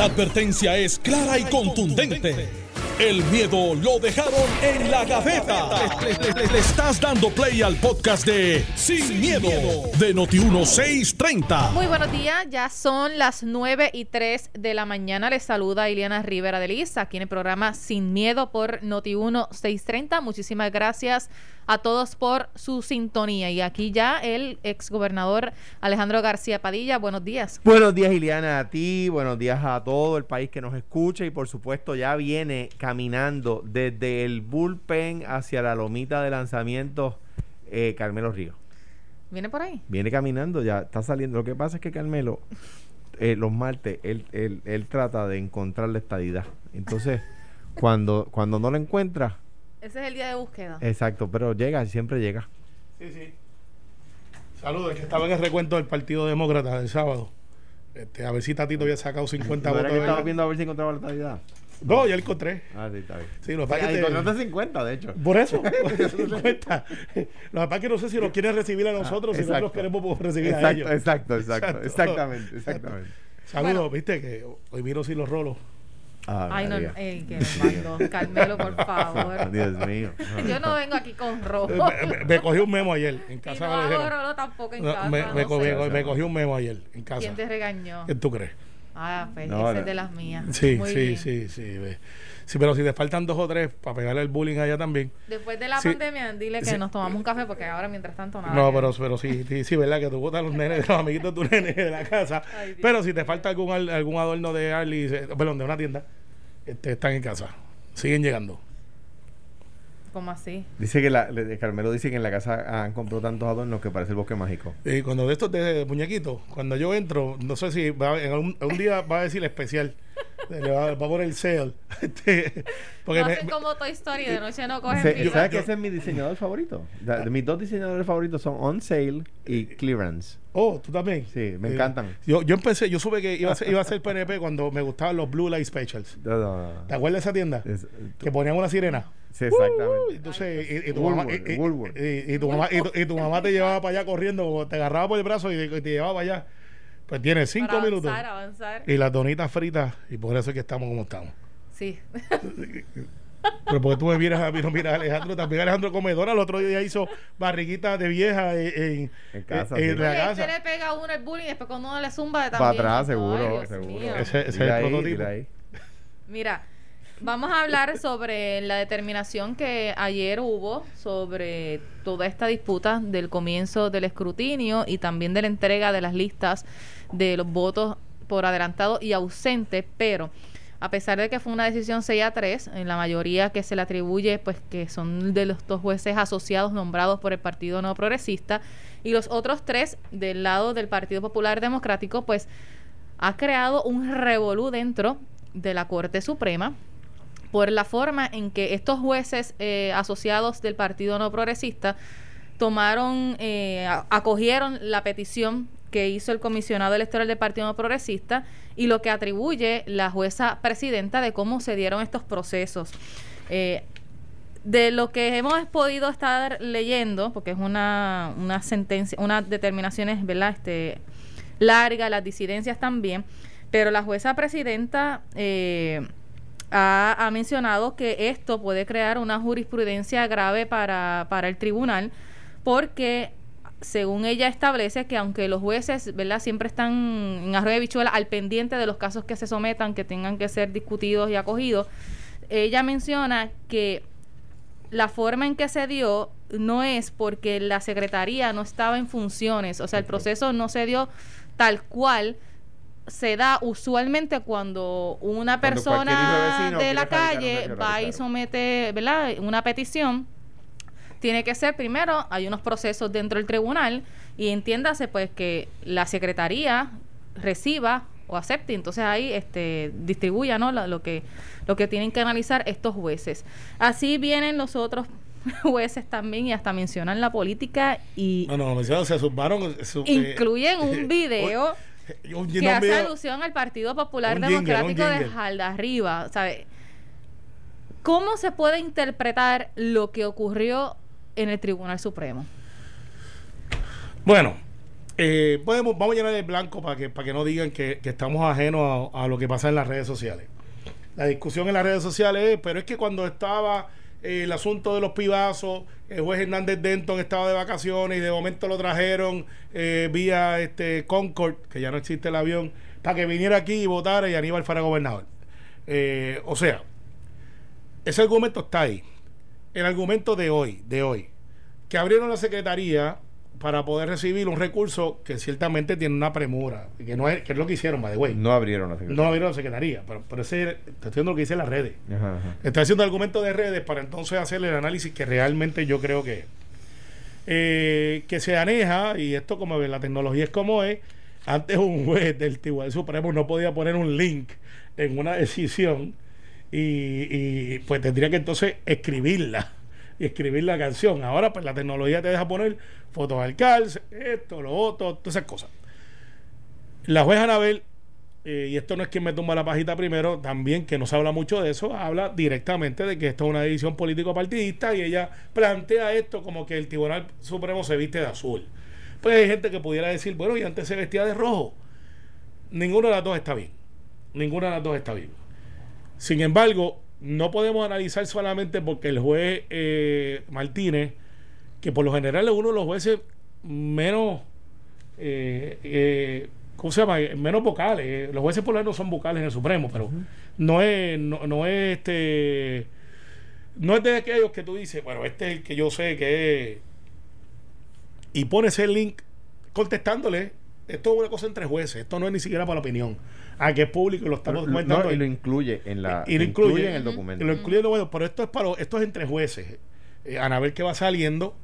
La advertencia es clara y contundente. El miedo lo dejaron en la gaveta. Le, estás dando play al podcast de Sin, miedo, de Noti1630. Muy buenos días, ya son las 9 y 3 de la mañana. Les saluda Ileana Rivera de Liz aquí en el programa Sin Miedo por Noti1 630. Muchísimas gracias a todos por su sintonía. Y aquí ya el exgobernador Alejandro García Padilla. Buenos días. Buenos días, Ileana, a ti, buenos días a todo el país que nos escucha y por supuesto ya viene caminando desde el bullpen hacia la lomita de lanzamiento eh, Carmelo Ríos. ¿Viene por ahí? Viene caminando, ya está saliendo. Lo que pasa es que Carmelo, eh, los martes, él, él, él trata de encontrar la estadidad. Entonces, cuando, cuando no lo encuentra, Ese es el día de búsqueda. exacto, pero llega, siempre llega. Sí, sí. Saludos, que estaba en el recuento del Partido Demócrata del sábado. Este, a ver si Tatito había sacado 50 ¿No era votos. estaba viendo a ver si encontraba la estadidad? No, ya encontré. Ah, sí, está bien. Sí, lo que pasa es que te- encontraste 50, de hecho. Por eso, 50. Lo que pasa es que no sé si los quieren recibir a nosotros, si Ah, exacto. nosotros queremos recibir a ellos. exacto, exacto, Exacto. exactamente, exactamente. Saludos, viste que hoy miro si los rolos. Ah, Ay, no, ey, que. Carmelo, por favor. Dios mío. Yo no vengo aquí con rojo. Eh, Me, me- me cogí un memo ayer en Y casa. no me lo hago rolo tampoco en No, casa. me, no me cogí, me cogí un memo ayer en casa. ¿Quién te regañó? ¿Quién tú crees? Ah, pues No, ese no. es de las mías. Sí, Muy sí, bien. sí, sí, ve. Sí, pero si te faltan dos o tres para pegarle el bullying allá también. Después de la Sí. pandemia, dile que Sí. nos tomamos un café porque ahora mientras tanto nada. No, pero, pero sí, sí, sí, ¿verdad? Que tú botas a los nenes, los amiguitos de tu nene de la casa. Ay, pero si te falta algún, al- algún adorno de Harley, perdón, de una tienda, este, están en casa. Siguen llegando. ¿Cómo así? Dice que la, le- Carmelo dice que en la casa han comprado tantos adornos que parece el bosque mágico. Y cuando de estos de muñequitos, cuando yo entro, no sé si va a- en algún día va a decir especial. Le va, va a poner el sale. Este, porque no me- hacen me- como Toy Story, de noche no cogen Se-. ¿Sabes que ese es mi diseñador favorito? De mis dos diseñadores favoritos son On Sale y Clearance. Oh, tú también. Sí, me Eh, encantan. Yo, yo empecé, yo supe que iba a, ser, iba a ser PNP cuando me gustaban los Blue Light Specials. No, no, no. ¿Te acuerdas de esa tienda? Es- Que ponían una sirena. sí, exactamente. Entonces, y, tu mamá, y, tu mamá, y, tu, y tu mamá te llevaba para allá corriendo, te agarraba por el brazo y, y te llevaba para allá. Pues tiene cinco Para minutos. avanzar, avanzar. Y las donitas fritas, y por eso es que estamos como estamos. Sí. Pero porque tú me miras a mí, no miras a Alejandro, también Alejandro Comedora, el otro día hizo barriguita de vieja en, en, En casa, en sí. la casa. este le pega a uno el bullying después cuando uno le zumba de Para también. atrás, Ay, seguro, Dios seguro. Ese- ese es el ahí, prototipo. Mira, vamos a hablar sobre la determinación que ayer hubo sobre toda esta disputa del comienzo del escrutinio y también de la entrega de las listas de los votos por adelantado y ausente, pero a pesar de que fue una decisión 6 a 3, en la mayoría que se le atribuye, pues que son de los dos jueces asociados nombrados por el Partido No Progresista, y los otros tres del lado del Partido Popular Democrático, pues ha creado un revolú dentro de la Corte Suprema por la forma en que estos jueces eh, asociados del Partido No Progresista tomaron, eh, acogieron la petición que hizo el comisionado electoral del Partido No Progresista y lo que atribuye la jueza presidenta de cómo se dieron estos procesos. Eh, de lo que hemos podido estar leyendo, porque es una, una sentencia, unas determinaciones, ¿verdad? Este, larga, las disidencias también, pero la jueza presidenta eh, ha, ha mencionado que esto puede crear una jurisprudencia grave para, para el tribunal, porque según ella establece que aunque los jueces, ¿verdad?, siempre están en arroyo de bichuela al pendiente de los casos que se sometan, que tengan que ser discutidos y acogidos, ella menciona que la forma en que se dio no es porque la secretaría no estaba en funciones, o sea, el proceso no se dio tal cual se da usualmente cuando una persona de la calle va y somete, ¿verdad?, una petición tiene que ser primero, hay unos procesos dentro del tribunal y entiéndase pues que la secretaría reciba o acepte, entonces ahí este distribuya ¿no? lo, lo que lo que tienen que analizar estos jueces. Así vienen los otros jueces también y hasta mencionan la política y No, no, mencionaron, se sumaron. su- eh, incluyen un video un, que hace alusión al Partido Popular jingle, Democrático un de jingle. Jaldarriba, ¿sabe? ¿Cómo se puede interpretar lo que ocurrió en el Tribunal Supremo? Bueno, Eh, podemos, vamos a llenar el blanco para que, para que no digan que, que estamos ajenos a, a lo que pasa en las redes sociales. La discusión en las redes sociales es, pero es que cuando estaba el asunto de los pibazos, el juez Hernández Denton estaba de vacaciones y de momento lo trajeron eh, vía este Concord, que ya no existe el avión, para que viniera aquí y votara y Aníbal fuera gobernador. Eh, o sea, ese argumento está ahí. El argumento de hoy, de hoy, que abrieron la secretaría para poder recibir un recurso que ciertamente tiene una premura, que no es, que es lo que hicieron, by the way. No abrieron la secretaría. No abrieron la secretaría, pero, pero ese, estoy haciendo lo que dice las redes. Ajá, ajá. Está haciendo argumentos de redes para entonces hacer el análisis que realmente yo creo que es. Eh, que se aneja, y esto como la tecnología es como es, antes un juez del Tribunal Supremo no podía poner un link en una decisión y, y, pues tendría que entonces escribirla y escribir la canción. Ahora pues la tecnología te deja poner fotos al cárcel, esto, lo otro, todas esas cosas. La jueza Anabel eh, y esto no es quien me tumba la pajita primero, también que no se habla mucho de eso, habla directamente de que esto es una decisión político-partidista y ella plantea esto como que el Tribunal Supremo se viste de azul. Pues hay gente que pudiera decir, bueno, y antes se vestía de rojo. Ninguna de las dos está bien. Ninguna de las dos está bien. Sin embargo, no podemos analizar solamente porque el juez eh, Martínez, que por lo general es uno de los jueces menos eh, eh, ¿cómo se llama? menos vocales. Los jueces por lo menos son vocales en el Supremo, pero no es, no, no es este, no es de aquellos que tú dices, bueno, este es el que yo sé que es, y pones el link contestándole. Esto es una cosa entre jueces, esto no es ni siquiera para la opinión. Ah, que es público y lo estamos comentando. y lo incluye en la y lo incluye, en el documento. y lo incluye en lo bueno, pero esto es para esto es entre jueces. Eh, Anabel que va saliendo,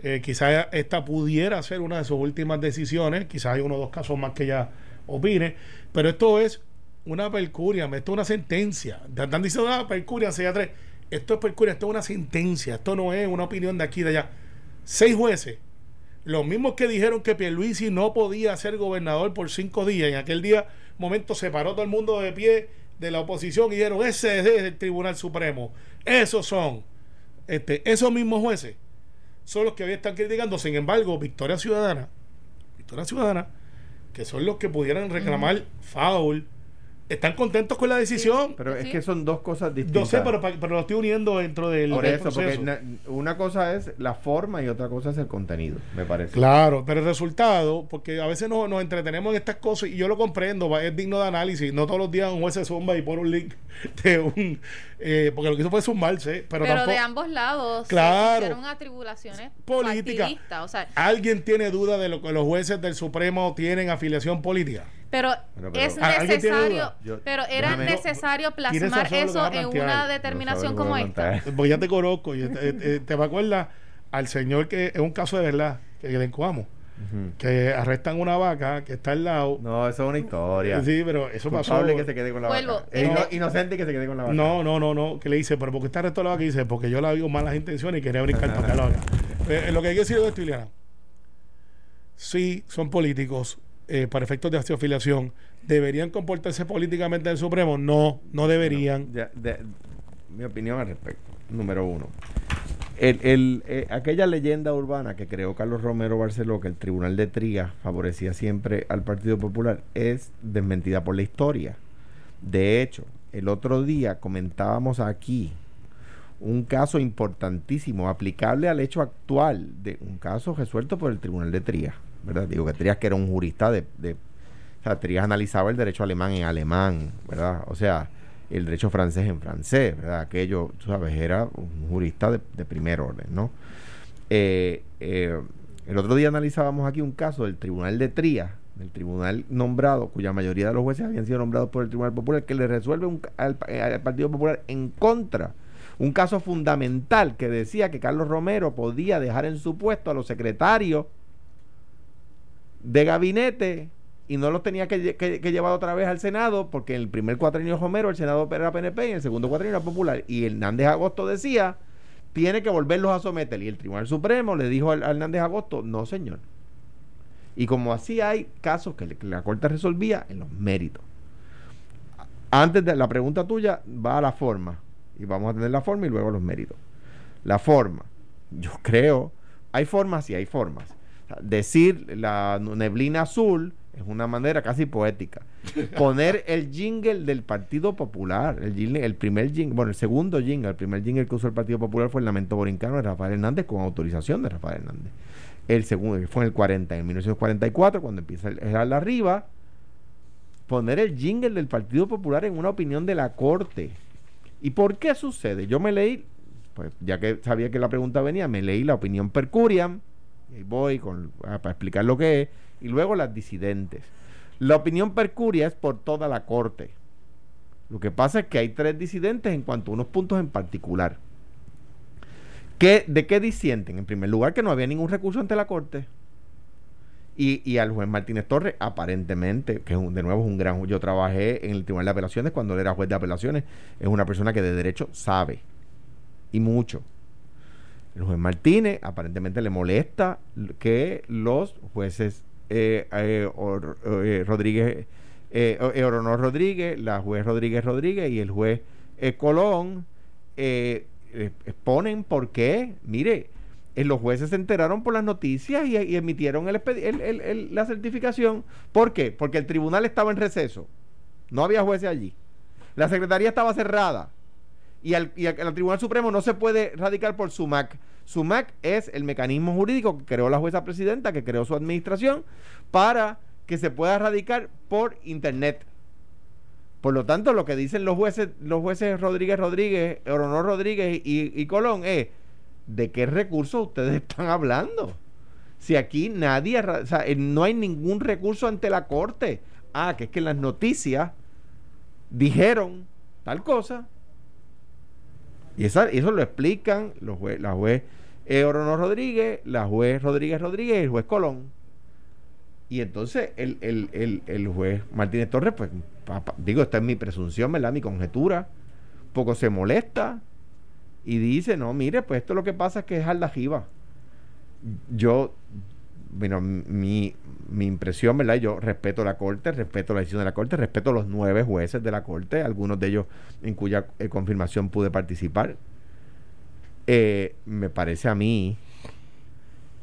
eh, quizás esta pudiera ser una de sus últimas decisiones, quizás hay uno o dos casos más que ella opine, pero esto es una percuria, esto es una sentencia. Te Están diciendo una percuria, 6 a 3. Esto es percuria, esto es una sentencia, esto no es una opinión de aquí y de allá. Seis jueces, los mismos que dijeron que Pierluisi no podía ser gobernador por cinco días, en aquel día momento se paró todo el mundo de pie de la oposición y dijeron, ese es el Tribunal Supremo. Esos son, este, esos mismos jueces son los que hoy están criticando. Sin embargo, Victoria Ciudadana, Victoria Ciudadana, que son los que pudieran reclamar foul, están contentos con la decisión. Pero es Sí. que son dos cosas distintas. No sé, pero, pero lo estoy uniendo dentro del, Por del eso, porque proceso. na- una cosa es la forma y otra cosa es el contenido, me parece. Claro, pero el resultado, porque a veces nos, nos entretenemos en estas cosas y yo lo comprendo, va, es digno de análisis. No todos los días un juez se zumba y pone un link de un. eh, porque lo que hizo fue zumbarse, pero, Pero, tampoco. de ambos lados se Claro. hicieron atribulaciones Política. partidistas, O sea, ¿Alguien tiene duda de lo que los jueces del Supremo tienen afiliación política? Pero, Bueno, pero- es Ah, ¿alguien tiene necesario? Yo- pero era déjame- necesario plasmar eso en una determinación No como esta. Porque ya te conozco. y, eh, eh, te me acuerdas al señor que es un caso de verdad, que le encuamo, Ujú. que arrestan una vaca que está al lado. No, eso es una historia. Sí, pero eso pasó. Que se quede con la Vuelvo. vaca. Es No. ino- inocente que se quede con la vaca. No, no, no, no. Que le dice, pero porque está arrestado la vaca? Y dice, porque yo la vi con malas intenciones y quería brincar para la vaca. Eh, lo que hay que decir de esto, Ileana, sí son políticos eh, para efectos de afiliación. ¿Deberían comportarse políticamente en el Supremo? No, no deberían. Ya, de- mi opinión al respecto. Número uno. El, el, eh, aquella leyenda urbana que creó Carlos Romero Barceló, que el Tribunal de Trías favorecía siempre al Partido Popular, es desmentida por la historia. De hecho, el otro día comentábamos aquí un caso importantísimo, aplicable al hecho actual, de un caso resuelto por el Tribunal de Trías, ¿verdad? Digo que Trías que era un jurista de, de o sea, Trías analizaba el derecho alemán en alemán, ¿verdad? O sea, el derecho francés en francés, ¿verdad? Aquello, tú sabes, era un jurista de, primer orden, ¿no? Eh, eh, el otro día analizábamos aquí un caso del Tribunal de Trías, del tribunal nombrado, cuya mayoría de los jueces habían sido nombrados por el Tribunal Popular, que le resuelve un al Partido Popular en contra. Un caso fundamental que decía que Carlos Romero podía dejar en su puesto a los secretarios de gabinete y no los tenía que, que- llevar otra vez al Senado porque en el primer cuatrenio de Romero el Senado era PNP y en el segundo cuatrenio era Popular. Y Hernández Agosto decía tiene que volverlos a someter y el Tribunal Supremo le dijo al- Hernández Agosto no señor y como así hay casos que la Corte resolvía en los méritos. Antes de la pregunta tuya va a la forma y vamos a tener la forma y luego los méritos. La forma. Yo creo hay formas y hay formas Decir la neblina azul es una manera casi poética. Poner el jingle del Partido Popular, el, jingle, el primer jingle, bueno, el segundo jingle, el primer jingle que usó el Partido Popular fue el Lamento Borincano de Rafael Hernández con autorización de Rafael Hernández. El segundo fue en el 40, en 1944, cuando empieza el, el arriba, poner el jingle del Partido Popular en una opinión de la Corte. ¿Y por qué sucede? Yo me leí, pues ya que sabía que la pregunta venía, me leí la opinión per curiam, y voy con, ah, para explicar lo que es, y luego las disidentes. La opinión per curia es por toda la Corte. Lo que pasa es que hay tres disidentes en cuanto a unos puntos en particular. ¿Qué, ¿De qué disienten? En primer lugar, que no había ningún recurso ante la Corte. Y, y, al juez Martínez Torres, aparentemente, que de nuevo es un gran Yo trabajé en el Tribunal de Apelaciones cuando él era juez de apelaciones. Es una persona que de derecho sabe. Y mucho. El juez Martínez aparentemente le molesta que los jueces eh, eh, eh Rodríguez, eh, Rodríguez, la juez Rodríguez Rodríguez y el juez Colón exponen por qué. Mire, los jueces se enteraron por las noticias y, emitieron la certificación. ¿Por qué? Porque el tribunal estaba en receso. No había jueces allí. La secretaría estaba cerrada. Y al, y al, Tribunal Supremo no se puede radicar por SUMAC. SUMAC es el mecanismo jurídico que creó la jueza presidenta, que creó su administración, para que se pueda radicar por Internet. Por lo tanto, lo que dicen los jueces, los jueces Rodríguez Rodríguez, Orono Rodríguez y, Colón es ¿de qué recursos ustedes están hablando? Si aquí nadie, o sea, no hay ningún recurso ante la corte. Ah, que es que las noticias dijeron tal cosa. Y eso lo explican los la juez eh, Orono Rodríguez, la juez Rodríguez Rodríguez y el juez Colón. Y entonces el, el, el, juez Martínez Torres, pues, digo, esta es mi presunción, ¿verdad? Mi conjetura. Poco se molesta y dice, no, mire, pues esto lo que pasa es que es aldajiva. Yo, bueno, mi, mi impresión, ¿verdad? Yo respeto la Corte, respeto la decisión de la Corte, respeto los nueve jueces de la Corte, algunos de ellos en cuya eh, confirmación pude participar. Eh, me parece a mí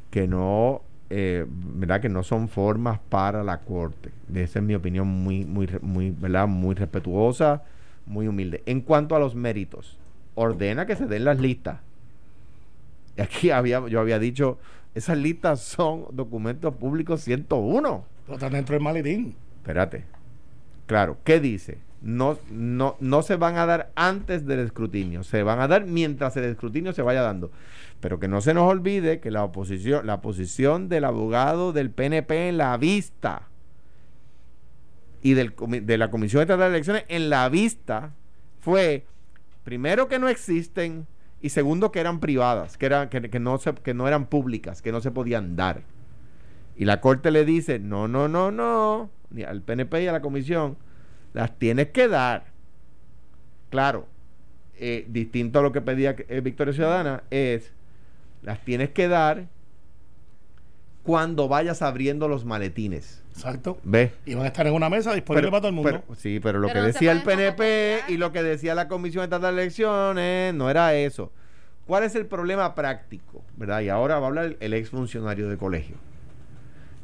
que no eh, ¿verdad? que no son formas para la corte. Esa es mi opinión muy, muy, muy, ¿verdad? muy respetuosa, muy humilde. En cuanto a los méritos, ordena que se den las listas. Aquí había, yo había dicho, esas listas son documentos públicos 101. están dentro del maletín. Espérate. Claro, ¿qué dice? No, no, no se van a dar antes del escrutinio, se van a dar mientras el escrutinio se vaya dando. Pero que no se nos olvide que la oposición, la posición del abogado del PNP en la vista y del, de la Comisión Estatal de Elecciones en la vista fue, primero, que no existen y segundo, que eran privadas, que, eran, que, no se, que no eran públicas, que no se podían dar. Y la Corte le dice, no, no, no, no, ni al PNP y a la Comisión, las tienes que dar. Claro, eh, distinto a lo que pedía eh, Victoria Ciudadana, es las tienes que dar cuando vayas abriendo los maletines. Exacto. ¿Ve? Y van a estar en una mesa disponible para todo el mundo. sí, pero lo que decía el PNP y lo que decía la Comisión Estatal de Elecciones no era eso. ¿Cuál es el problema práctico? ¿Verdad? Y ahora va a hablar el ex funcionario de colegio.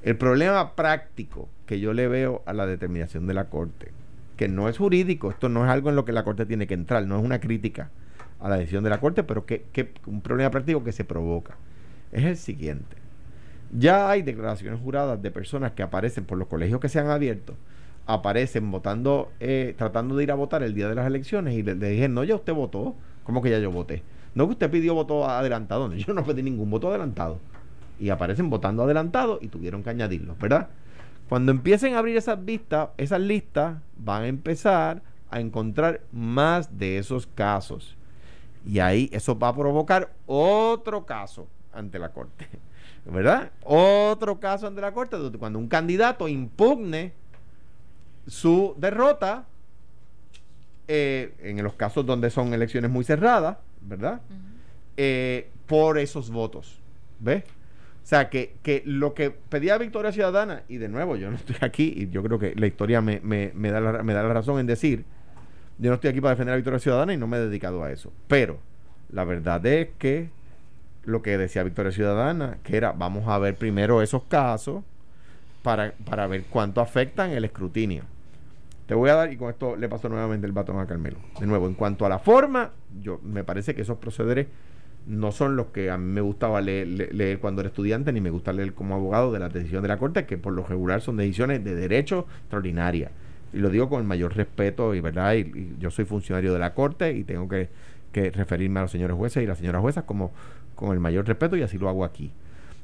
El problema práctico que yo le veo a la determinación de la Corte, que no es jurídico, esto no es algo en lo que la Corte tiene que entrar, no es una crítica a la decisión de la Corte, pero que, un problema práctico que se provoca es el siguiente. Ya hay declaraciones juradas de personas que aparecen por los colegios que se han abierto, aparecen votando, eh, tratando de ir a votar el día de las elecciones y le, dije, no, ya usted votó, ¿cómo que ya yo voté? No que usted pidió voto adelantado, yo no pedí ningún voto adelantado. Y aparecen votando adelantado y tuvieron que añadirlo, ¿verdad? Cuando empiecen a abrir esas vistas, esas listas van a empezar a encontrar más de esos casos. Y ahí eso va a provocar otro caso ante la Corte. ¿Verdad? Otro caso ante la Corte cuando un candidato impugne su derrota eh, en los casos donde son elecciones muy cerradas, ¿verdad? Eh, por esos votos. ¿Ves? O sea, que, que, lo que pedía Victoria Ciudadana, y de nuevo, yo no estoy aquí, y yo creo que la historia me, me, da, la, me da la razón en decir yo no estoy aquí para defender a Victoria Ciudadana y no me he dedicado a eso. Pero la verdad es que lo que decía Victoria Ciudadana, que era vamos a ver primero esos casos para, para ver cuánto afectan el escrutinio. Te voy a dar, y con esto le paso nuevamente el batón a Carmelo. De nuevo, en cuanto a la forma, yo me parece que esos procederes no son los que a mí me gustaba leer, leer, cuando era estudiante, ni me gusta leer como abogado de las decisiones de la Corte, que por lo regular son decisiones de derecho extraordinarias. Y lo digo con el mayor respeto, y verdad, y, yo soy funcionario de la Corte y tengo que, que, referirme a los señores jueces y las señoras juezas como con el mayor respeto, y así lo hago aquí.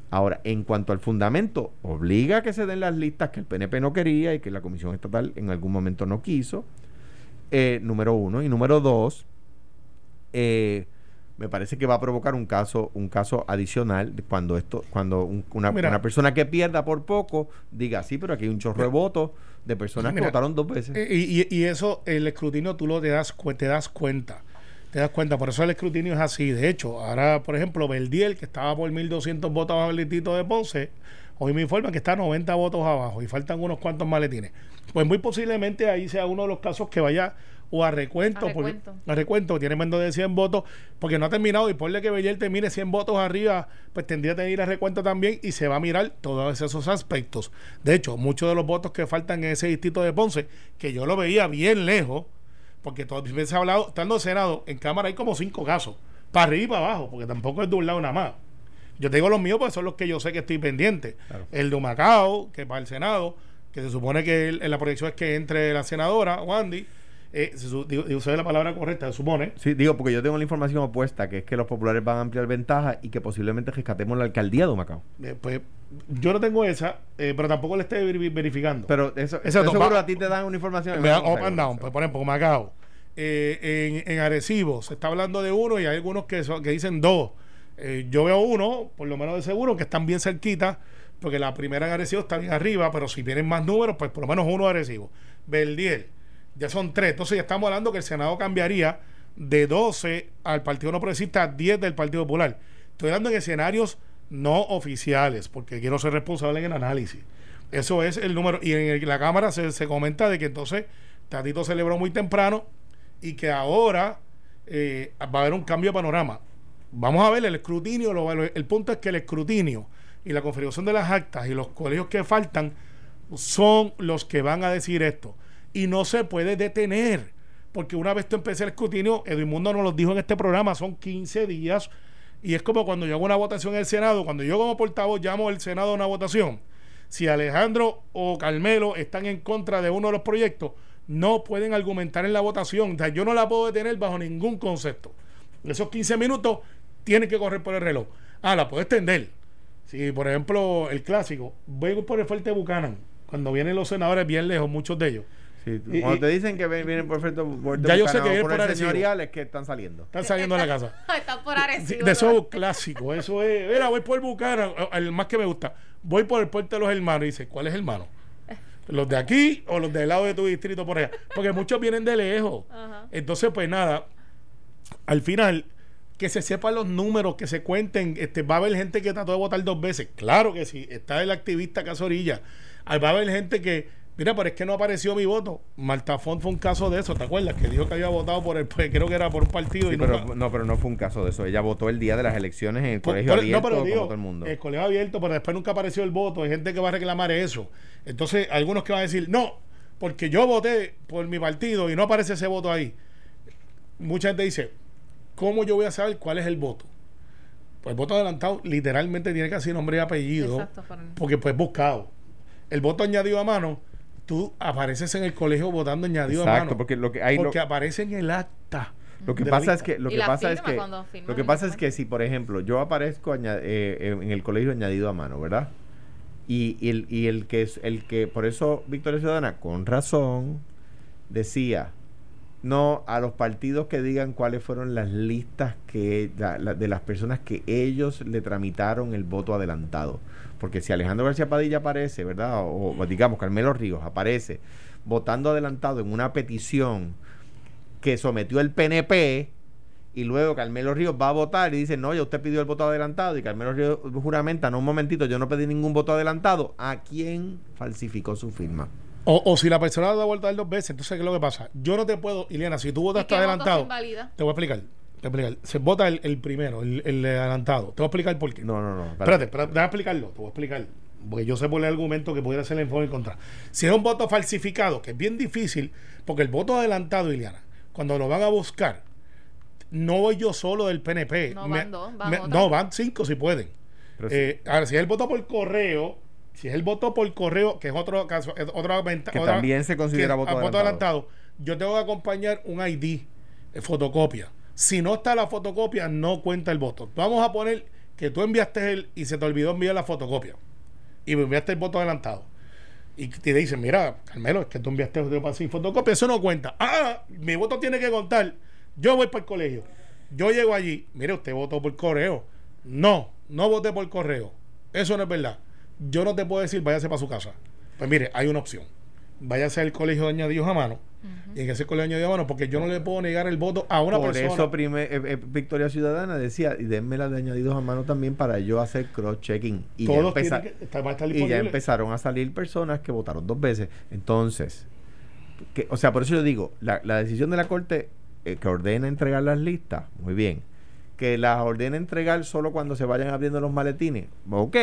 Ahora, en cuanto al fundamento, obliga a que se den las listas que el PNP no quería y que la Comisión Estatal en algún momento no quiso. Eh, número uno. Y número dos, eh, me parece que va a provocar un caso un caso adicional cuando esto cuando una, una, persona que pierda por poco diga sí pero aquí hay un chorro de votos de personas que votaron dos veces eh, y, y, eso el escrutinio tú lo te das te das cuenta te das cuenta por eso el escrutinio es así. De hecho ahora por ejemplo Beldiel que estaba por 1200 votos abajo del de Ponce hoy me informan que está a 90 votos abajo y faltan unos cuantos maletines. Pues muy posiblemente ahí sea uno de los casos que vaya o a recuento, a recuento, porque, a recuento tiene menos de 100 votos, porque no ha terminado y ponle que Bellel termine 100 votos arriba, pues tendría que ir a recuento también y se va a mirar todos esos aspectos. De hecho, muchos de los votos que faltan en ese distrito de Ponce, que yo lo veía bien lejos, porque todo se ha hablado, estando en Senado, en Cámara hay como cinco casos, para arriba y para abajo, porque tampoco es de un lado nada más. Yo tengo los míos, pues son los que yo sé que estoy pendiente. El de Humacao, que va al Senado, que se supone que en la proyección es que entre la senadora, Wandy, eh, digo, la palabra correcta, se supone. Sí, digo, porque yo tengo la información opuesta, que es que los populares van a ampliar ventaja y que posiblemente rescatemos la alcaldía de Macao. Eh, pues yo no tengo esa, eh, pero tampoco la estoy verificando. Pero eso, eso seguro a ti te dan una información. Me dan up and down, pues, por ejemplo, Macao. Eh, en, en Arecibo se está hablando de uno y hay algunos que, que dicen dos. yo veo uno, por lo menos de seguro, que están bien cerquita, porque la primera en Arecibo está bien arriba, pero si vienen más números, pues por lo menos uno de Arecibo. Beldiel ya son tres. Entonces ya estamos hablando que el Senado cambiaría de 12 al Partido No Progresista a 10 del Partido Popular. Estoy hablando en escenarios no oficiales, porque quiero ser responsable en el análisis. Eso es el número. Y en la Cámara se, comenta de que entonces Tatito celebró muy temprano y que ahora eh, va a haber un cambio de panorama. Vamos a ver el escrutinio. El punto es que el escrutinio y la configuración de las actas y los colegios que faltan son los que van a decir esto y no se puede detener. Porque una vez tú empecé el escrutinio, Edmundo nos lo dijo en este programa, son 15 días. Y es como cuando yo hago una votación en el Senado, cuando yo como portavoz llamo al Senado a una votación, si Alejandro o Carmelo están en contra de uno de los proyectos, no pueden argumentar en la votación. O sea, yo no la puedo detener bajo ningún concepto. Esos 15 minutos tienen que correr por el reloj. Ah, la puedo extender. Si, por ejemplo, el clásico, voy por el fuerte Buchanan, cuando vienen los senadores bien lejos, muchos de ellos cuando te dicen que vienen por por ya yo sé que vienen por, por es que están saliendo. Están saliendo de la casa. están por Arecibo. de eso es clásico. Eso es. Mira, voy por el Bucara, el más que me gusta. Voy por el puente de los hermanos. Y dice, ¿cuál es hermano? ¿Los de aquí o los del lado de tu distrito por allá? Porque muchos vienen de lejos. Entonces, pues nada. Al final, que se sepan los números, que se cuenten. Este, va a haber gente que trató de votar dos veces. Claro que sí. Está el activista Casorilla. Va a haber gente que Mira, pero es que no apareció mi voto. Marta Font fue un caso de eso, ¿te acuerdas? Que dijo que había votado por el, pues, creo que era por un partido. y pero, no, pero no fue un caso de eso. Ella votó el día de las elecciones en el colegio abierto, no, pero digo, todo el mundo. El colegio abierto, pero después nunca apareció el voto. Hay gente que va a reclamar eso. Entonces, algunos que van a decir, no, porque yo voté por mi partido y no aparece ese voto ahí. Mucha gente dice, ¿cómo yo voy a saber cuál es el voto? Pues el voto adelantado literalmente tiene que ser nombre y apellido, Exacto, porque pues buscado. El voto añadido a mano tú apareces en el colegio votando añadido Exacto, a mano. porque lo que hay porque aparece en el acta. Lo que pasa es que lo que pasa es que lo que pasa es que si por ejemplo yo aparezco eh, en el colegio añadido a mano, ¿verdad? Y, el, y el que es el que por eso Victoria Ciudadana con razón decía no a los partidos que digan cuáles fueron las listas que de las personas que ellos le tramitaron el voto adelantado porque si Alejandro García Padilla aparece, ¿verdad? O, digamos Carmelo Ríos aparece votando adelantado en una petición que sometió el PNP y luego Carmelo Ríos va a votar y dice, no, ya usted pidió el voto adelantado y Carmelo Ríos juramenta, no, un momentito, yo no pedí ningún voto adelantado, ¿a quién falsificó su firma? O, si la persona da vuelta dos veces, entonces, ¿qué es lo que pasa? Yo no te puedo, Ileana, si tú votaste adelantado, te voy a explicar. Te voy a explicar. Se vota el, el primero, el, el adelantado. Te voy a explicar por qué. No, no, no. Espérate, espérate, déjame explicarlo. Te voy a explicar. Porque yo sé por el argumento que pudiera ser en favor y en contra. Si es un voto falsificado, que es bien difícil, porque el voto adelantado, Iliana, cuando lo van a buscar, no voy yo solo del PNP. No, Me- van dos, van me- no, van cinco si pueden. Eh, ahora, si es el voto por correo, si es el voto por correo, que es otro caso, es otra venta- Que otra- también se considera voto adelantado. yo tengo que acompañar un ID, eh, fotocopia. Si no está la fotocopia, no cuenta el voto. Vamos a poner que tú enviaste el y se te olvidó enviar la fotocopia. Y me enviaste el voto adelantado. Y te dicen, mira, Carmelo, es que tú enviaste el voto sin fotocopia, eso no cuenta. Ah, mi voto tiene que contar. Yo voy para el colegio. Yo llego allí, mire, usted votó por correo. No, no voté por correo. Eso no es verdad. Yo no te puedo decir, váyase para su casa. Pues mire, hay una opción. Váyase al colegio de añadidos a mano. Y en ese colegio de añadidos a mano, porque yo no le puedo negar el voto a una Por persona. eso prime- eh, eh, Victoria Ciudadana decía, y denme las de añadidos a mano también para yo hacer cross-checking. Y, ya empeza- que estar, y ya empezaron a salir personas que votaron dos veces. Entonces, que, o sea, por eso yo digo, la, la decisión de la Corte eh, que ordena entregar las listas, muy bien. Que las ordena entregar solo cuando se vayan abriendo los maletines, ok.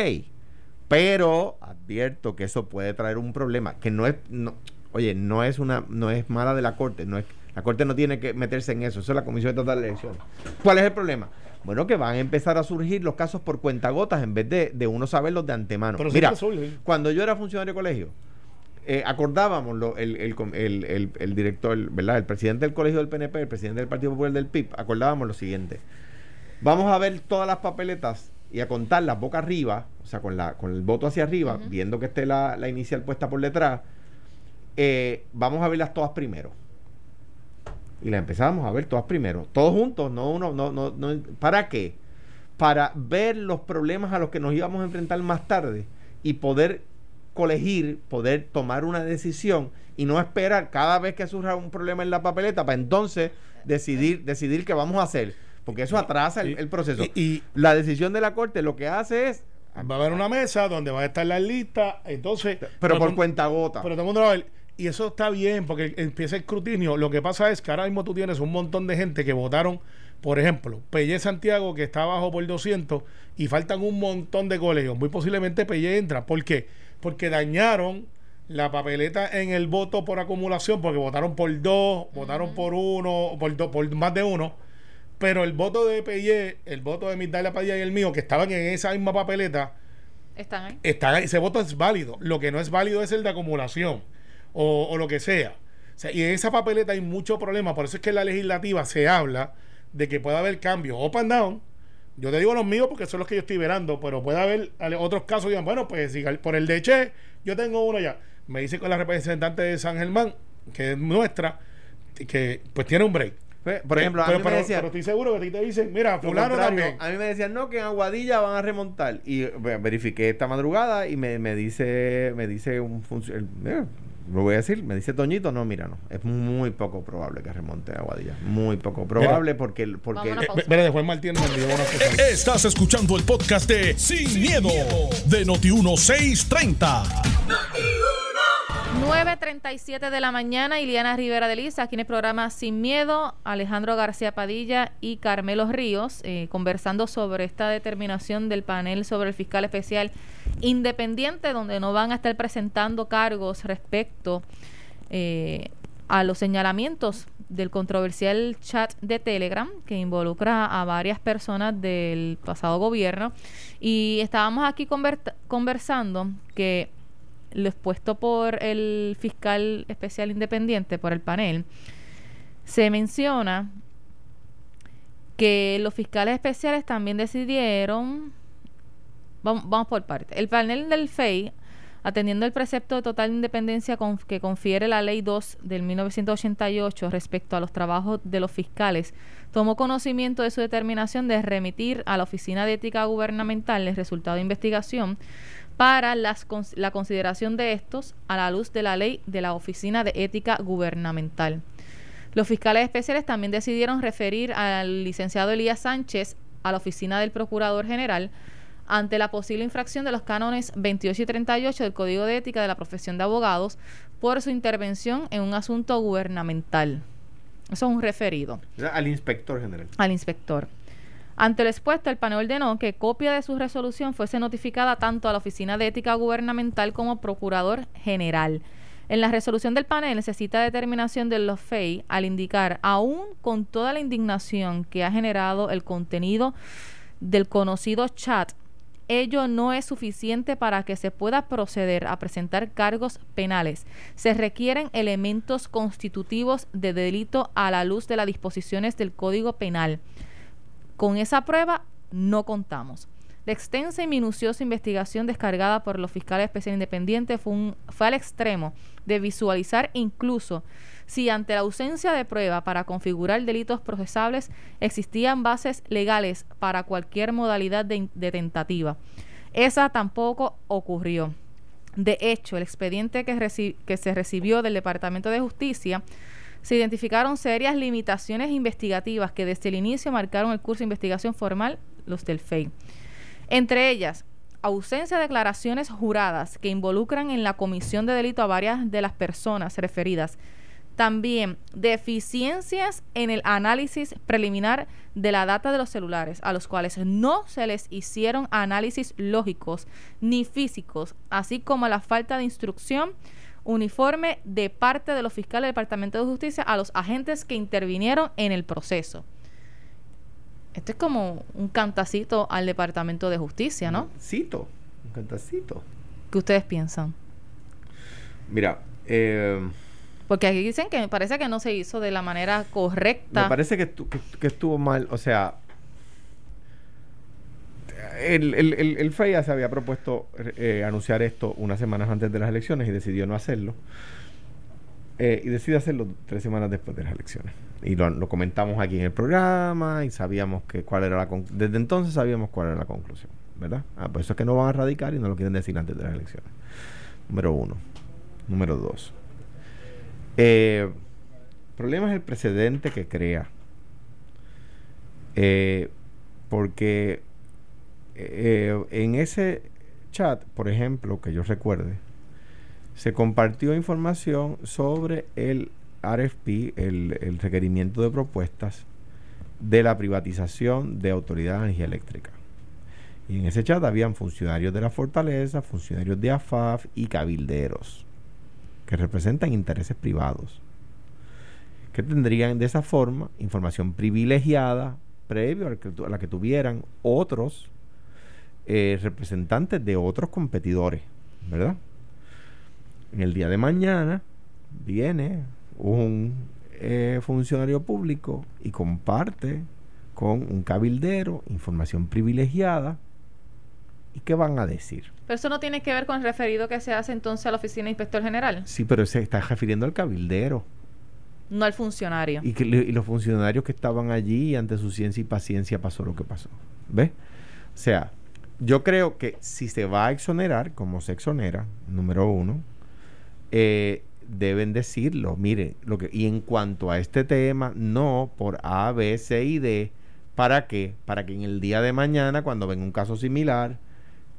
Pero advierto que eso puede traer un problema, que no es, no, oye, no es una, no es mala de la Corte, no es, la Corte no tiene que meterse en eso, eso es la Comisión Estatal de Elecciones. ¿Cuál es el problema? Bueno, que van a empezar a surgir los casos por cuentagotas en vez de, de uno saberlos de antemano. Pero Mira, cuando yo era funcionario de colegio, eh, acordábamos lo- el- el director, ¿verdad? El presidente del colegio del PNP, el presidente del Partido Popular del PIB, acordábamos lo siguiente. Vamos a ver todas las papeletas y a contarlas boca arriba, o sea, con, la, con el voto hacia arriba, viendo que esté la, la inicial puesta por detrás. eh, vamos a verlas todas primero. Y las empezamos a ver todas primero. Todos juntos, no uno, no, no, no. ¿Para qué? Para ver los problemas a los que nos íbamos a enfrentar más tarde y poder colegir, poder tomar una decisión y no esperar cada vez que surja un problema en la papeleta para entonces decidir, decidir qué vamos a hacer. Porque eso atrasa el, proceso. y- y- la decisión de la corte lo que hace es. Va a haber una mesa donde va a estar la lista, entonces... Pero por cuenta gota. Pero todo el mundo va a ver. Y eso está bien porque empieza el escrutinio. Lo que pasa es que ahora mismo tú tienes un montón de gente que votaron, por ejemplo, Pelle Santiago, que está abajo por 200, y faltan un montón de colegios. Muy posiblemente Pelle entra. ¿Por qué? Porque dañaron la papeleta en el voto por acumulación, porque votaron por dos, votaron por uno, por, dos, por más de uno. Pero el voto de Pelle, el voto de Migdalia Padilla y el mío, que estaban en esa misma papeleta, Están ahí. está, ese voto es válido. Lo que no es válido es el de acumulación o, o lo que sea. O sea, Y en esa papeleta hay mucho problema. Por eso es que en la legislativa se habla de que puede haber cambios up and down. Yo te digo los míos porque son los que yo estoy verando, pero puede haber otros casos que digan, bueno, pues si por el de Che, yo tengo uno ya. Me dice con la representante de San Germán, que es nuestra, que pues tiene un break. Pues, Por ejemplo, a pero, mí me pero- decía- pero estoy seguro que a ti te dicen, mira, fulano también. A mí me decían, no, que en Aguadilla van a remontar. Y eh, verifiqué esta madrugada y me, me dice, me dice un funcionario, lo voy a decir, me dice Toñito, no, mira, no, es muy poco probable que remonte a Aguadilla. Muy poco probable porque, porque. Eh, Mira, de Juan Martínez me envió una cosa. Estás escuchando el podcast de Sin, miedo, de Noti1630. 9.37 de la mañana, Iliana Rivera de Liza, aquí en el programa Sin Miedo, Alejandro García Padilla y Carmelo Ríos, eh, conversando sobre esta determinación del panel sobre el fiscal especial independiente, donde no van a estar presentando cargos respecto eh, a los señalamientos del controversial chat de Telegram que involucra a varias personas del pasado gobierno. Y estábamos aquí conver- conversando que lo expuesto por el fiscal especial independiente, por el panel, se menciona que los fiscales especiales también decidieron, vamos, vamos por parte, el panel del FEI, atendiendo el precepto de total independencia con- que confiere la Ley 2 del 1988 respecto a los trabajos de los fiscales, tomó conocimiento de su determinación de remitir a la Oficina de Ética Gubernamental el resultado de investigación para las la consideración de estos a la luz de la ley de la Oficina de Ética Gubernamental. Los fiscales especiales también decidieron referir al licenciado Elías Sánchez a la oficina del Procurador General ante la posible infracción de los cánones 28 y 38 del Código de Ética de la Profesión de Abogados por su intervención en un asunto gubernamental. Eso es un referido. Al inspector general. Al inspector. Ante lo expuesto, el panel ordenó que copia de su resolución fuese notificada tanto a la Oficina de Ética Gubernamental como Procurador General. En la resolución del panel necesita determinación de los FEI al indicar, aún con toda la indignación que ha generado el contenido del conocido chat, ello no es suficiente para que se pueda proceder a presentar cargos penales. Se requieren elementos constitutivos de delito a la luz de las disposiciones del Código Penal. Con esa prueba no contamos. La extensa y minuciosa investigación descargada por los fiscales especiales independientes fue, al extremo de visualizar incluso si ante la ausencia de prueba para configurar delitos procesables existían bases legales para cualquier modalidad de, tentativa. Esa tampoco ocurrió. De hecho, el expediente que se recibió del Departamento de Justicia se identificaron serias limitaciones investigativas que desde el inicio marcaron el curso de investigación formal, los del FEI. Entre ellas, ausencia de declaraciones juradas que involucran en la comisión de delito a varias de las personas referidas. También deficiencias en el análisis preliminar de la data de los celulares, a los cuales no se les hicieron análisis lógicos ni físicos, así como la falta de instrucción uniforme de parte de los fiscales del Departamento de Justicia a los agentes que intervinieron en el proceso. Esto es como un cantacito al Departamento de Justicia, ¿no? Cito, un cantacito. ¿Qué ustedes piensan? Mira, eh, porque aquí dicen que me parece que no se hizo de la manera correcta. Me parece que, que estuvo mal, o sea, el, el, el, FEIA se había propuesto eh, anunciar esto unas semanas antes de las elecciones y decidió no hacerlo. Eh, y decide hacerlo tres semanas después de las elecciones. Y lo, comentamos aquí en el programa y sabíamos que cuál era la desde entonces sabíamos cuál era la conclusión, ¿verdad? Ah, por eso es que no van a radicar y no lo quieren decir antes de las elecciones. Número uno. Número dos. Eh, el problema es el precedente que crea. porque eh, en ese chat, por ejemplo, que yo recuerde, se compartió información sobre el RFP, el, requerimiento de propuestas de la privatización de Autoridad de Energía Eléctrica. Y en ese chat habían funcionarios de la Fortaleza, funcionarios de AFAF y cabilderos, que representan intereses privados, que tendrían de esa forma información privilegiada previo a la que tuvieran otros eh, representantes de otros competidores, ¿verdad? En el día de mañana viene un eh, funcionario público y comparte con un cabildero información privilegiada. ¿Y qué van a decir? Pero eso no tiene que ver con el referido que se hace entonces a la oficina de inspector general. Sí, pero se está refiriendo al cabildero. No al funcionario. Y, que, y los funcionarios que estaban allí, ante su ciencia y paciencia, pasó lo que pasó. ¿Ves? O sea, yo creo que si se va a exonerar, como se exonera, número uno, eh, deben decirlo. Mire, lo que, y en cuanto a este tema, no por A, B, C y D. ¿Para qué? Para que en el día de mañana, cuando venga un caso similar,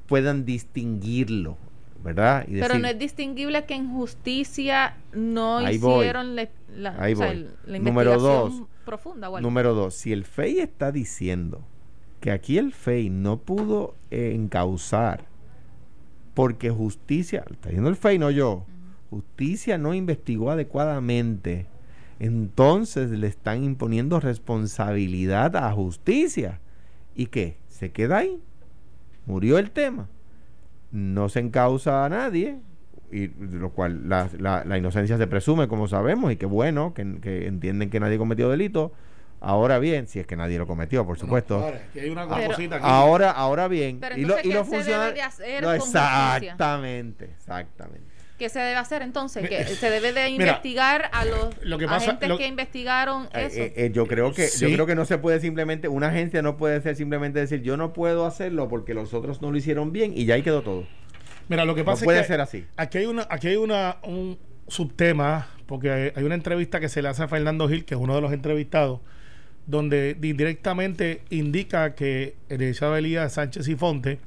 puedan distinguirlo, ¿verdad? Pero no es distinguible que en justicia no hicieron la, investigación número dos, profunda. Número dos, si el FEI está diciendo que aquí el FEI no pudo eh, encauzar porque justicia, está diciendo el FEI, no yo, justicia no investigó adecuadamente, entonces le están imponiendo responsabilidad a justicia. ¿Y qué? ¿Se queda ahí? Murió el tema. No se encausa a nadie, y lo cual la, la, inocencia se presume, como sabemos, y que bueno, que, que entienden que nadie cometió delito Ahora bien, si es que nadie lo cometió, por supuesto. ahora, ahora, bien. y lo, y no, exactamente, exactamente. ¿Qué se debe hacer entonces? Que se debe de investigar a los lo que agentes que investigaron eh, eso. Eh, eh, yo creo que yo creo que no se puede simplemente una agencia no puede ser simplemente decir yo no puedo hacerlo porque los otros no lo hicieron bien y ya ahí quedó todo. Mira, lo que pasa puede es que ser así. Aquí hay una aquí hay una un subtema porque hay una entrevista que se le hace a Fernando Gil que es uno de los entrevistados donde directamente indica que Elizabeth Elías Sánchez y Fonte,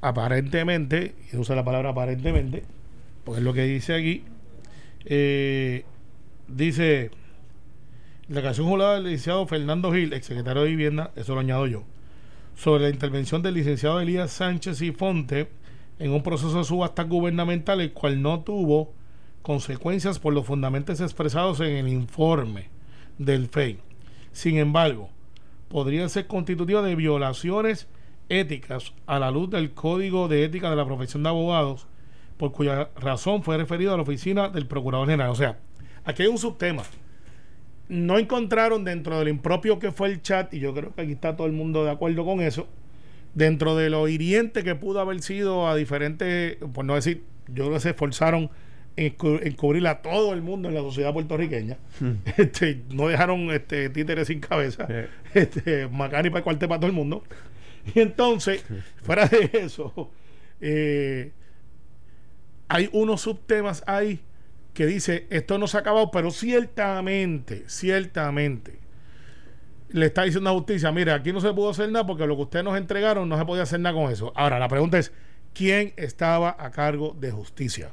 aparentemente, y usa la palabra aparentemente, porque es lo que dice aquí, eh, dice, La canción jurada del licenciado Fernando Gil, exsecretario de Vivienda, eso lo añado yo, sobre la intervención del licenciado Elías Sánchez y Fonte en un proceso de subasta gubernamental, el cual no tuvo consecuencias por los fundamentos expresados en el informe del FEI. Sin embargo, podrían ser constitutivas de violaciones éticas a la luz del Código de Ética de la Profesión de Abogados, por cuya razón fue referido a la oficina del Procurador General. O sea, aquí hay un subtema. No encontraron dentro del impropio que fue el chat, y yo creo que aquí está todo el mundo de acuerdo con eso, dentro de lo hiriente que pudo haber sido a diferentes, por no decir, yo creo que se esforzaron en, cubrir a todo el mundo en la sociedad puertorriqueña. Hmm. Este, no dejaron este, títeres sin cabeza, este, Macani para el cuartel para todo el mundo. Y entonces, fuera de eso, eh, hay unos subtemas ahí que dice, esto no se ha acabado, pero ciertamente, ciertamente, le está diciendo a justicia, mire, aquí no se pudo hacer nada porque lo que ustedes nos entregaron no se podía hacer nada con eso. Ahora, la pregunta es, ¿quién estaba a cargo de justicia?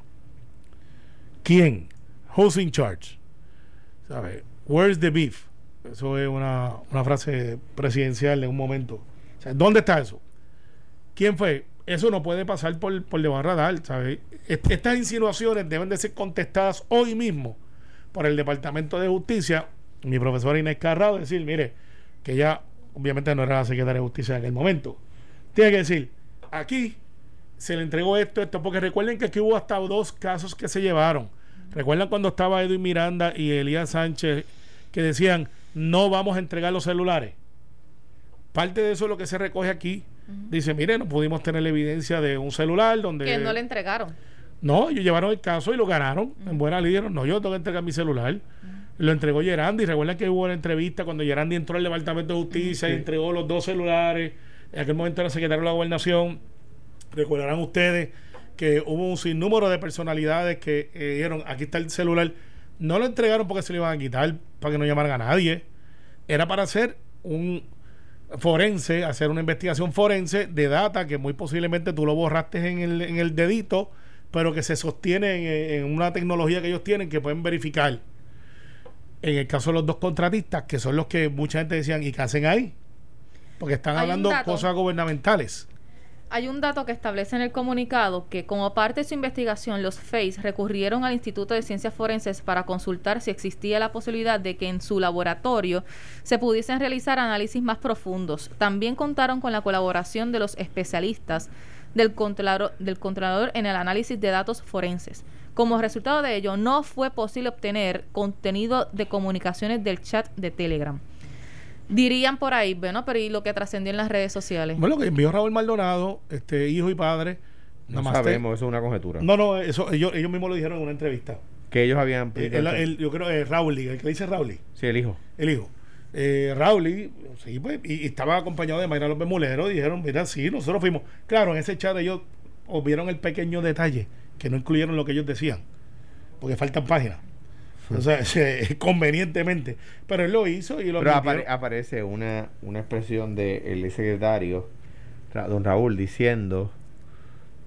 ¿Quién? Who's in charge? ¿Sabe? Where's the beef? Eso es una, una frase presidencial en un momento. ¿Dónde está eso? ¿Quién fue? Eso no puede pasar por, por debajo radar, ¿sabes? Estas insinuaciones deben de ser contestadas hoy mismo por el Departamento de Justicia. Mi profesora Inés Carrado decir, mire, que ella obviamente no era la secretaria de Justicia en aquel momento. Tiene que decir, aquí se le entregó esto, esto, porque recuerden que aquí hubo hasta dos casos que se llevaron. ¿Recuerdan cuando estaba Edwin Miranda y Elías Sánchez que decían, no vamos a entregar los celulares? Parte de eso es lo que se recoge aquí. Dice, mire, no pudimos tener la evidencia de un celular donde... Que no le entregaron. No, ellos llevaron el caso y lo ganaron. En buena ley no, yo tengo que entregar mi celular. Lo entregó Gerandi. Recuerdan que hubo una entrevista cuando Gerandi entró al Departamento de Justicia y entregó los dos celulares. En aquel momento era secretario de la Gobernación. Recordarán ustedes que hubo un sinnúmero de personalidades que eh, dijeron, aquí está el celular. No lo entregaron porque se lo iban a quitar, para que no llamaran a nadie. Era para hacer un forense, hacer una investigación forense de data que muy posiblemente tú lo borraste en el, en el dedito, pero que se sostiene en, una tecnología que ellos tienen que pueden verificar. En el caso de los dos contratistas, que son los que mucha gente decían, ¿y qué hacen ahí? Porque están hablando cosas gubernamentales. Hay un dato que establece en el comunicado que como parte de su investigación los FACE recurrieron al Instituto de Ciencias Forenses para consultar si existía la posibilidad de que en su laboratorio se pudiesen realizar análisis más profundos. También contaron con la colaboración de los especialistas del Contralor, del Contralor en el análisis de datos forenses. Como resultado de ello, no fue posible obtener contenido de comunicaciones del chat de Telegram. Dirían por ahí, bueno, pero ¿y lo que trascendió en las redes sociales? Bueno, lo que envió Raúl Maldonado, este hijo y padre. No sabemos, eso es una conjetura. No, no, eso ellos, ellos mismos lo dijeron en una entrevista. Que ellos habían. Eh, yo creo que eh, Raúl, el que dice Raúl. Sí, el hijo. El hijo. Eh, Raúl, sí, pues, y, estaba acompañado de Mayra López Mulero. Dijeron, mira, sí, nosotros fuimos. Claro, en ese chat ellos vieron el pequeño detalle que no incluyeron lo que ellos decían, porque faltan páginas. O sea, convenientemente. Pero él lo hizo y lo Pero aparece una, una expresión del de secretario, don Raúl, diciendo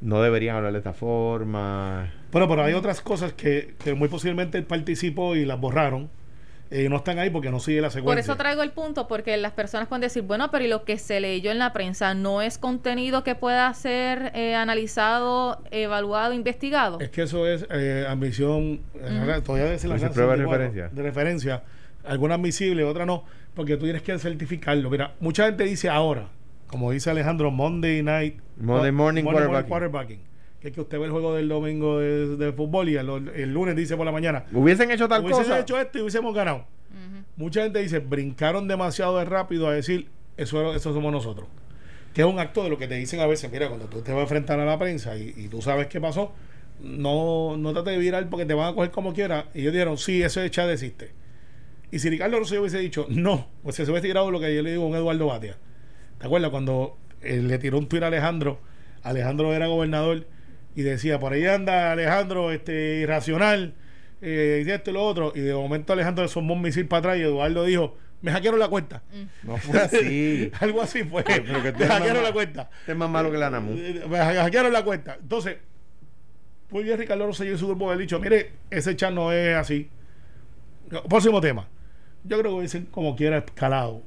no deberían hablar de esta forma. Bueno, pero hay otras cosas que, que muy posiblemente él participó y las borraron eh, no están ahí porque no sigue la secuencia. Por eso traigo el punto, porque las personas pueden decir, bueno, pero ¿y lo que se leyó en la prensa no es contenido que pueda ser eh, analizado, evaluado, investigado? Es que eso es eh, admisión, todavía es la prueba de referencia. de referencia, alguna admisible, otra no, porque tú tienes que certificarlo. Mira, mucha gente dice ahora, como dice Alejandro, Monday night, Monday morning, quarterbacking que es que usted ve el juego del domingo de, fútbol y el, lunes dice por la mañana. Hubiesen hecho tal cosa. Hubiesen hecho esto y hubiésemos ganado. Mucha gente dice, brincaron demasiado de rápido a decir, eso, eso somos nosotros. Que es un acto de lo que te dicen a veces, mira, cuando tú te vas a enfrentar a la prensa y, tú sabes qué pasó, no, no trate de virar porque te van a coger como quiera. Y ellos dijeron, sí, eso de chat existe. Y si Ricardo Rosselló hubiese dicho, no, pues se hubiese tirado lo que yo le digo a un Eduardo Batia. ¿Te acuerdas? Cuando él le tiró un tuit a Alejandro, Alejandro era gobernador y decía, por ahí anda Alejandro este irracional, eh, y esto y lo otro, y de momento Alejandro le somó un misil para atrás y Eduardo dijo, me hackearon la cuenta. Mm. No fue así. Algo así fue. me hackearon la cuenta. es más malo que la NAMU. Eh, me hackearon la cuenta. Entonces, muy bien Ricardo Rosselló y su grupo ha dicho, mire, ese chat no es así. Próximo tema. yo creo que hubiesen como quiera escalado.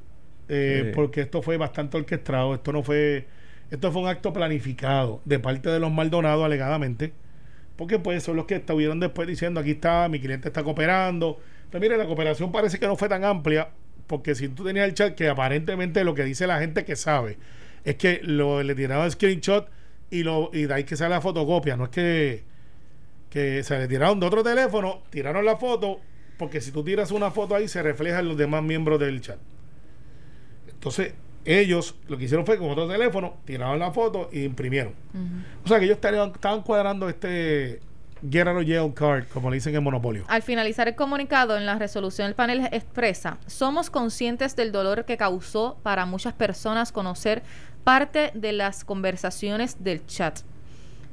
eh, Sí. Porque esto fue bastante orquestado. Esto no fue. Esto fue un acto planificado de parte de los Maldonado, alegadamente. Porque pues son los que estuvieron después diciendo: aquí está, mi cliente está cooperando. Pero mire, la cooperación parece que no fue tan amplia. Porque si tú tenías el chat, que aparentemente lo que dice la gente que sabe es que lo, le tiraron screenshot y, lo, y de ahí que sale la fotocopia. No es que que se le tiraron de otro teléfono, tiraron la foto, porque si tú tiras una foto ahí se reflejan los demás miembros del chat. Entonces, ellos lo que hicieron fue con otro teléfono, tiraron la foto y imprimieron. O sea que ellos estaban, estaban cuadrando este Get out of jail card, como le dicen en Monopolio. Al finalizar el comunicado en la resolución, el panel expresa, somos conscientes del dolor que causó para muchas personas conocer parte de las conversaciones del chat.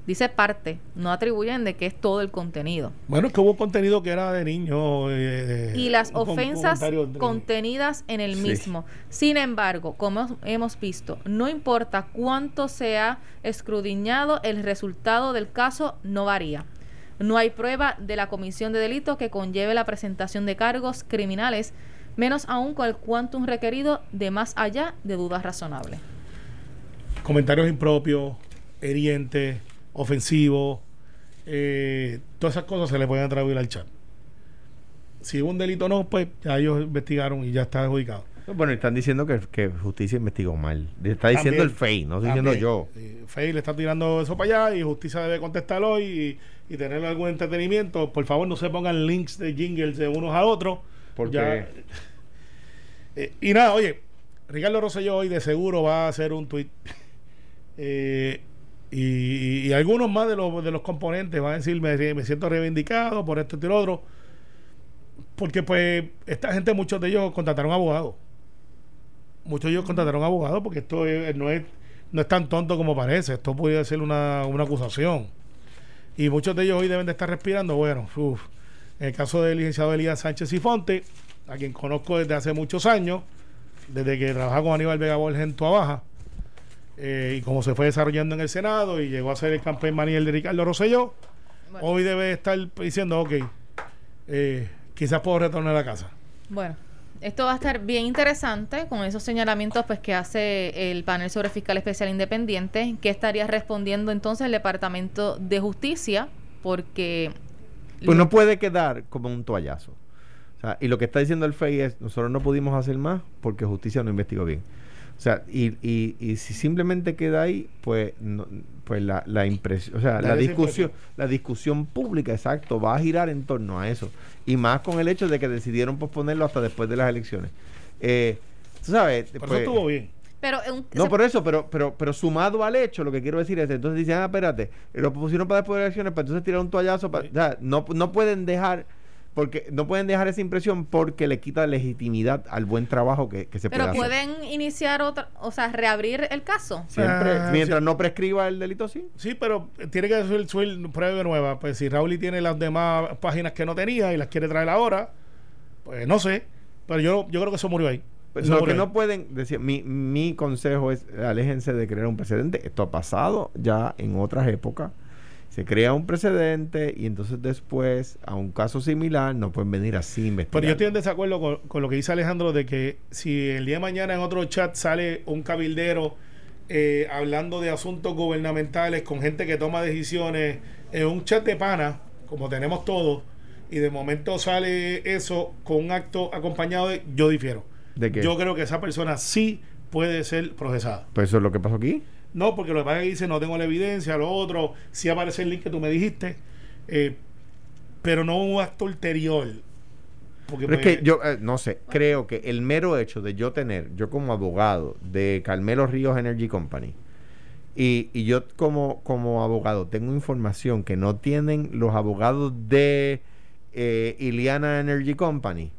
Dice parte, no atribuyen de que es todo el contenido. Bueno, es que hubo contenido que era de niños. eh, de- y las ofensas de- contenidas en el Sí. mismo. Sin embargo, como hemos visto, no importa cuánto sea escrudiñado, el resultado del caso no varía. No hay prueba de la comisión de delito que conlleve la presentación de cargos criminales, menos aún con el quantum requerido de más allá de dudas razonables. comentarios impropios, hirientes, ofensivos, eh, todas esas cosas se le pueden atribuir al chat. Si hubo un delito o no, pues ya ellos investigaron y ya está adjudicado. Bueno, están diciendo que, que justicia investigó mal. Está diciendo También, el FEI, no estoy diciendo yo. Eh, Fey le está tirando eso para allá y justicia debe contestar hoy y, y tener algún entretenimiento. Por favor, no se pongan links de jingles de unos a otros. ¿Por Ya- qué? Eh, y nada, oye, Ricardo Rosselló hoy de seguro va a hacer un tweet. Eh, y, algunos más de los, de los componentes van a decir, me, me siento reivindicado por esto y lo otro. Porque pues esta gente, muchos de ellos contrataron abogados. Muchos de ellos contrataron abogados porque esto es- no, es, no es tan tonto como parece. Esto puede ser una, una acusación. Y muchos de ellos hoy deben de estar respirando. Bueno, uf. en el caso del licenciado Elías Sánchez y Fonte, a quien conozco desde hace muchos años, desde que trabajaba con Aníbal Vega Borges en Tua Baja, eh, y como se fue desarrollando en el Senado y llegó a ser el campaign manager de Ricardo Rosselló, Bueno. hoy debe estar diciendo, ok, eh, quizás puedo retornar a la casa. Bueno, esto va a estar bien interesante con esos señalamientos pues que hace el panel sobre fiscal especial independiente, que estaría respondiendo entonces el Departamento de Justicia, porque Pues no puede quedar como un toallazo. O sea, y lo que está diciendo el FEI es, nosotros no pudimos hacer más porque justicia no investigó bien. O sea, y, y, y si simplemente queda ahí, pues, no- pues la, la impresión, o sea, la discusión, la discusión pública, exacto, va a girar en torno a eso. Y más con el hecho de que decidieron posponerlo hasta después de las elecciones. Eh, tú sabes, Por pues, eso estuvo bien. pero un- no, por eso, pero, pero, pero sumado al hecho, lo que quiero decir es, entonces dicen, ah, espérate, lo pusieron para después de elecciones, para entonces tirar un toallazo, para, Sí. o sea, no, no pueden dejar, porque no pueden dejar esa impresión porque le quita legitimidad al buen trabajo que, que se pero puede hacer. pueden iniciar otra, o sea, reabrir el caso. Siempre, Ah, mientras sí. no prescriba el delito, sí. Sí, pero tiene que subir, subir prueba nueva. Pues si Raúl tiene las demás páginas que no tenía y las quiere traer ahora, pues no sé. Pero yo, yo creo que eso murió ahí. Pues lo que no pueden decir, mi, mi consejo es aléjense de crear un precedente. Esto ha pasado ya en otras épocas. Se crea un precedente y entonces después, a un caso similar, no pueden venir así investigar. Pero yo estoy en desacuerdo con, con lo que dice Alejandro de que si el día de mañana en otro chat sale un cabildero eh, hablando de asuntos gubernamentales con gente que toma decisiones en un chat de pana, como tenemos todos, y de momento sale eso con un acto acompañado de yo difiero. ¿De qué? Yo creo que esa persona sí puede ser procesada. Pues eso es lo que pasó aquí. No, porque lo que pasa es que dice no tengo la evidencia, lo otro, sí aparece el link que tú me dijiste, eh, pero no un acto ulterior. Porque Pero es pues, que yo, eh, no sé, creo que el mero hecho de yo tener, yo como abogado de Carmelo Ríos Energy Company, y, y yo como, como abogado tengo información que no tienen los abogados de eh, Iliana Energy Company,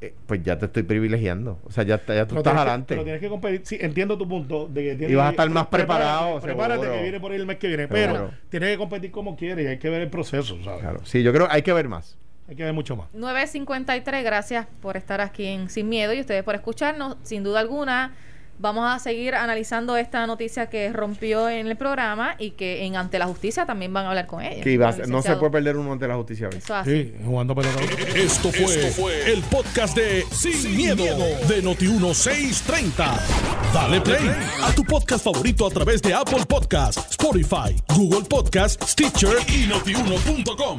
eh, pues ya te estoy privilegiando. O sea, ya, está- ya tú pero estás que- adelante. pero tienes que competir. Sí, entiendo tu punto. De que tienes Y vas a que- estar más preparado, Prepárate seguro. que viene por ahí el mes que viene. Seguro. Pero tienes que competir como quieres y hay que ver el proceso, ¿sabes? Claro. Sí, yo creo que hay que ver más. Hay que ver mucho más. 9.53, gracias por estar aquí en Sin Miedo y ustedes por escucharnos. Sin duda alguna, Vamos a seguir analizando esta noticia que rompió en el programa y que en ante la justicia también van a hablar con ella. Que iba a con el ser- no se puede perder uno ante la justicia. ¿ves? Eso así. Sí, jugando pelota. Esto fue, el podcast de Sin, miedo, de Noti1630. Dale play a tu podcast favorito a través de Apple Podcasts, Spotify, Google Podcasts, Stitcher y notiuno.com.